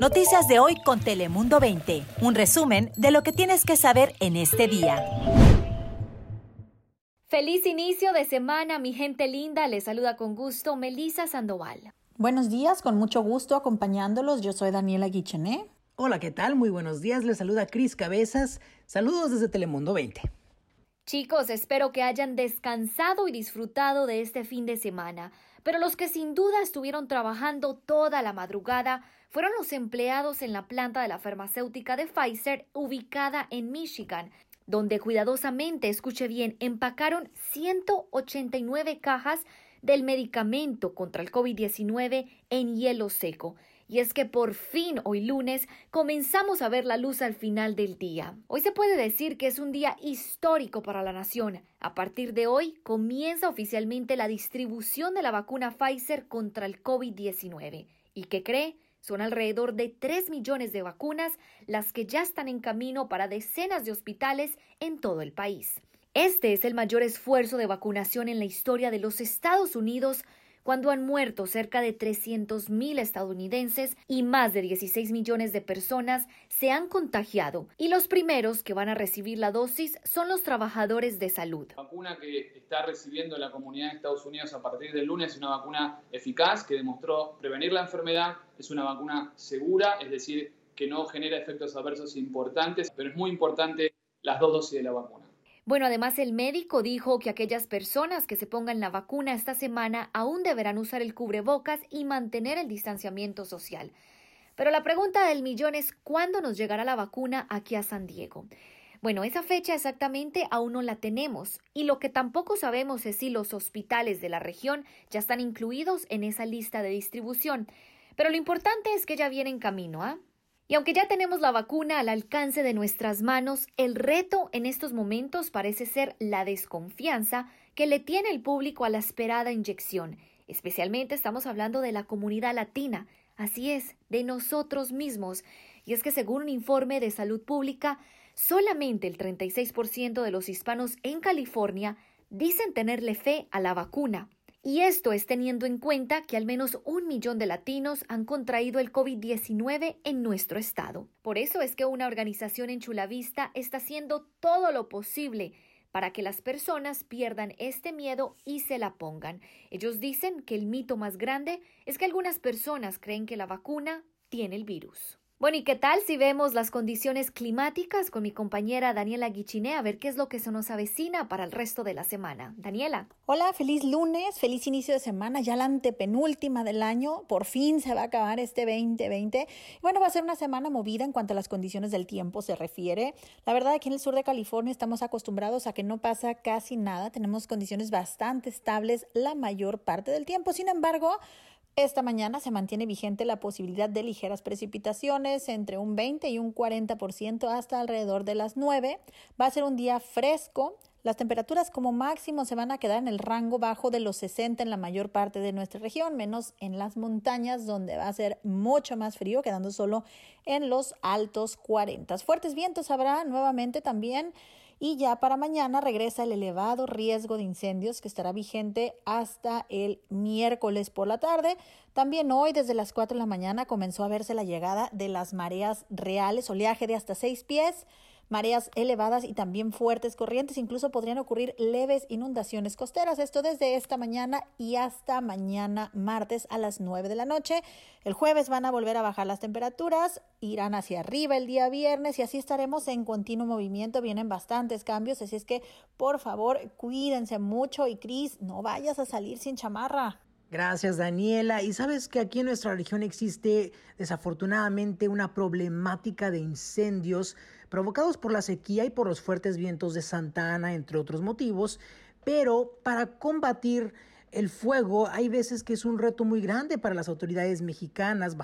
Noticias de hoy con Telemundo 20. Un resumen de lo que tienes que saber en este día. Feliz inicio de semana, mi gente linda. Les saluda con gusto Melisa Sandoval. Buenos días, con mucho gusto acompañándolos. Yo soy Daniela Guichené. Hola, ¿qué tal? Muy buenos días. Les saluda Cris Cabezas. Saludos desde Telemundo 20. Chicos, espero que hayan descansado y disfrutado de este fin de semana. Pero los que sin duda estuvieron trabajando toda la madrugada fueron los empleados en la planta de la farmacéutica de Pfizer ubicada en Michigan, donde cuidadosamente, escuche bien, empacaron 189 cajas del medicamento contra el COVID-19 en hielo seco. Y es que por fin hoy lunes comenzamos a ver la luz al final del día. Hoy se puede decir que es un día histórico para la nación. A partir de hoy comienza oficialmente la distribución de la vacuna Pfizer contra el COVID-19. ¿Y qué cree? Son alrededor de 3 millones de vacunas las que ya están en camino para decenas de hospitales en todo el país. Este es el mayor esfuerzo de vacunación en la historia de los Estados Unidos cuando han muerto cerca de 300.000 estadounidenses y más de 16 millones de personas se han contagiado. Y los primeros que van a recibir la dosis son los trabajadores de salud. La vacuna que está recibiendo la comunidad de Estados Unidos a partir del lunes es una vacuna eficaz que demostró prevenir la enfermedad, es una vacuna segura, es decir, que no genera efectos adversos importantes, pero es muy importante las dos dosis de la vacuna. Bueno, además el médico dijo que aquellas personas que se pongan la vacuna esta semana aún deberán usar el cubrebocas y mantener el distanciamiento social. Pero la pregunta del millón es ¿cuándo nos llegará la vacuna aquí a San Diego? Bueno, esa fecha exactamente aún no la tenemos y lo que tampoco sabemos es si los hospitales de la región ya están incluidos en esa lista de distribución. Pero lo importante es que ya viene en camino, ¿ah? Y aunque ya tenemos la vacuna al alcance de nuestras manos, el reto en estos momentos parece ser la desconfianza que le tiene el público a la esperada inyección. Especialmente estamos hablando de la comunidad latina, así es, de nosotros mismos. Y es que según un informe de salud pública, solamente el 36% de los hispanos en California dicen tenerle fe a la vacuna. Y esto es teniendo en cuenta que al menos un millón de latinos han contraído el COVID-19 en nuestro estado. Por eso es que una organización en Chulavista está haciendo todo lo posible para que las personas pierdan este miedo y se la pongan. Ellos dicen que el mito más grande es que algunas personas creen que la vacuna tiene el virus. Bueno, ¿y qué tal si vemos las condiciones climáticas con mi compañera Daniela Guichiné a ver qué es lo que se nos avecina para el resto de la semana? Daniela. Hola, feliz lunes, feliz inicio de semana, ya la antepenúltima del año, por fin se va a acabar este 2020. Bueno, va a ser una semana movida en cuanto a las condiciones del tiempo se refiere. La verdad, aquí en el sur de California estamos acostumbrados a que no pasa casi nada, tenemos condiciones bastante estables la mayor parte del tiempo. Sin embargo, esta mañana se mantiene vigente la posibilidad de ligeras precipitaciones entre un 20 y un 40% hasta alrededor de las 9. Va a ser un día fresco. Las temperaturas como máximo se van a quedar en el rango bajo de los 60 en la mayor parte de nuestra región, menos en las montañas donde va a ser mucho más frío, quedando solo en los altos 40. Fuertes vientos habrá nuevamente también y ya para mañana regresa el elevado riesgo de incendios que estará vigente hasta el miércoles por la tarde. También hoy desde las 4 de la mañana comenzó a verse la llegada de las mareas reales, oleaje de hasta 6 pies mareas elevadas y también fuertes corrientes. Incluso podrían ocurrir leves inundaciones costeras. Esto desde esta mañana y hasta mañana martes a las 9 de la noche. El jueves van a volver a bajar las temperaturas, irán hacia arriba el día viernes y así estaremos en continuo movimiento. Vienen bastantes cambios, así es que por favor cuídense mucho y Cris, no vayas a salir sin chamarra. Gracias, Daniela. Y sabes que aquí en nuestra región existe desafortunadamente una problemática de incendios provocados por la sequía y por los fuertes vientos de Santa Ana, entre otros motivos. Pero para combatir el fuego hay veces que es un reto muy grande para las autoridades mexicanas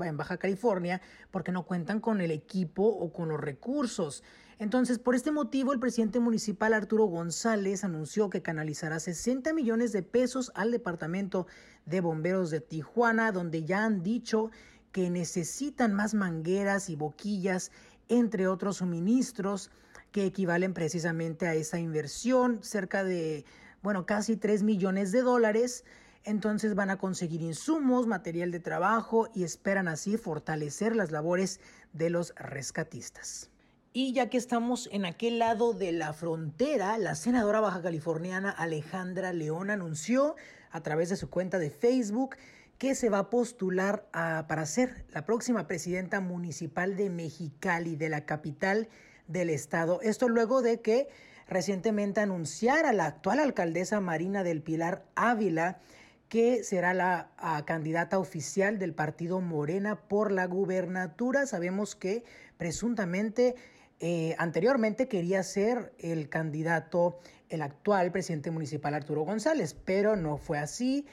en Baja California porque no cuentan con el equipo o con los recursos. Entonces, por este motivo, el presidente municipal Arturo González anunció que canalizará 60 millones de pesos al Departamento de Bomberos de Tijuana, donde ya han dicho que necesitan más mangueras y boquillas, entre otros suministros que equivalen precisamente a esa inversión, cerca de, bueno, casi 3 millones de dólares. entonces van a conseguir insumos, material de trabajo y esperan así fortalecer las labores de los rescatistas. Y ya que estamos en aquel lado de la frontera, la senadora baja californiana Alejandra León anunció a través de su cuenta de Facebook que se va a postular para ser la próxima presidenta municipal de Mexicali, de la capital del estado. Esto luego de que recientemente anunciara la actual alcaldesa Marina del Pilar Ávila que será la candidata oficial del partido Morena por la gubernatura. Sabemos que presuntamente eh, anteriormente quería ser el candidato, el actual presidente municipal Arturo González, pero no fue así.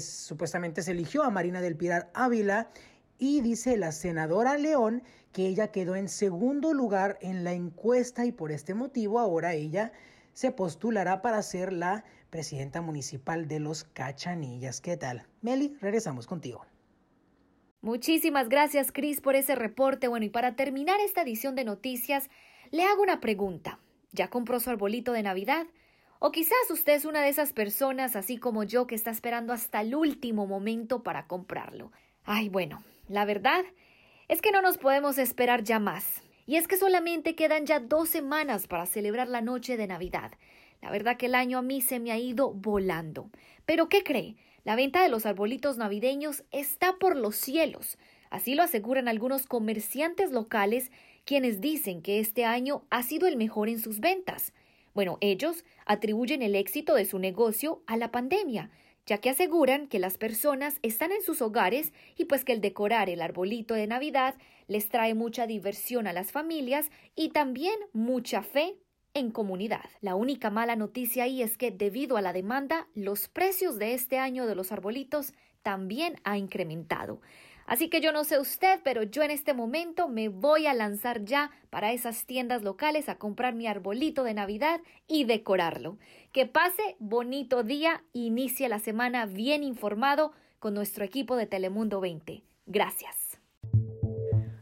supuestamente se eligió a Marina del Pilar Ávila y dice la senadora León que ella quedó en segundo lugar en la encuesta y por este motivo ahora ella se postulará para ser la presidenta municipal de los Cachanillas. ¿Qué tal? Meli, regresamos contigo. Muchísimas gracias, Cris, por ese reporte. Bueno, y para terminar esta edición de noticias, le hago una pregunta. ¿Ya compró su arbolito de Navidad? O quizás usted es una de esas personas, así como yo, que está esperando hasta el último momento para comprarlo. Ay, bueno, la verdad es que no nos podemos esperar ya más. Y es que solamente quedan ya dos semanas para celebrar la noche de Navidad. La verdad que el año a mí se me ha ido volando. Pero ¿qué cree? La venta de los arbolitos navideños está por los cielos. Así lo aseguran algunos comerciantes locales, quienes dicen que este año ha sido el mejor en sus ventas. Bueno, ellos atribuyen el éxito de su negocio a la pandemia, ya que aseguran que las personas están en sus hogares y pues que el decorar el arbolito de Navidad les trae mucha diversión a las familias y también mucha fe en comunidad. La única mala noticia ahí es que debido a la demanda, los precios de este año de los arbolitos también ha incrementado. Así que yo no sé usted, pero yo en este momento me voy a lanzar ya para esas tiendas locales a comprar mi arbolito de Navidad y decorarlo. Que pase bonito día, inicie la semana bien informado con nuestro equipo de Telemundo 20. Gracias.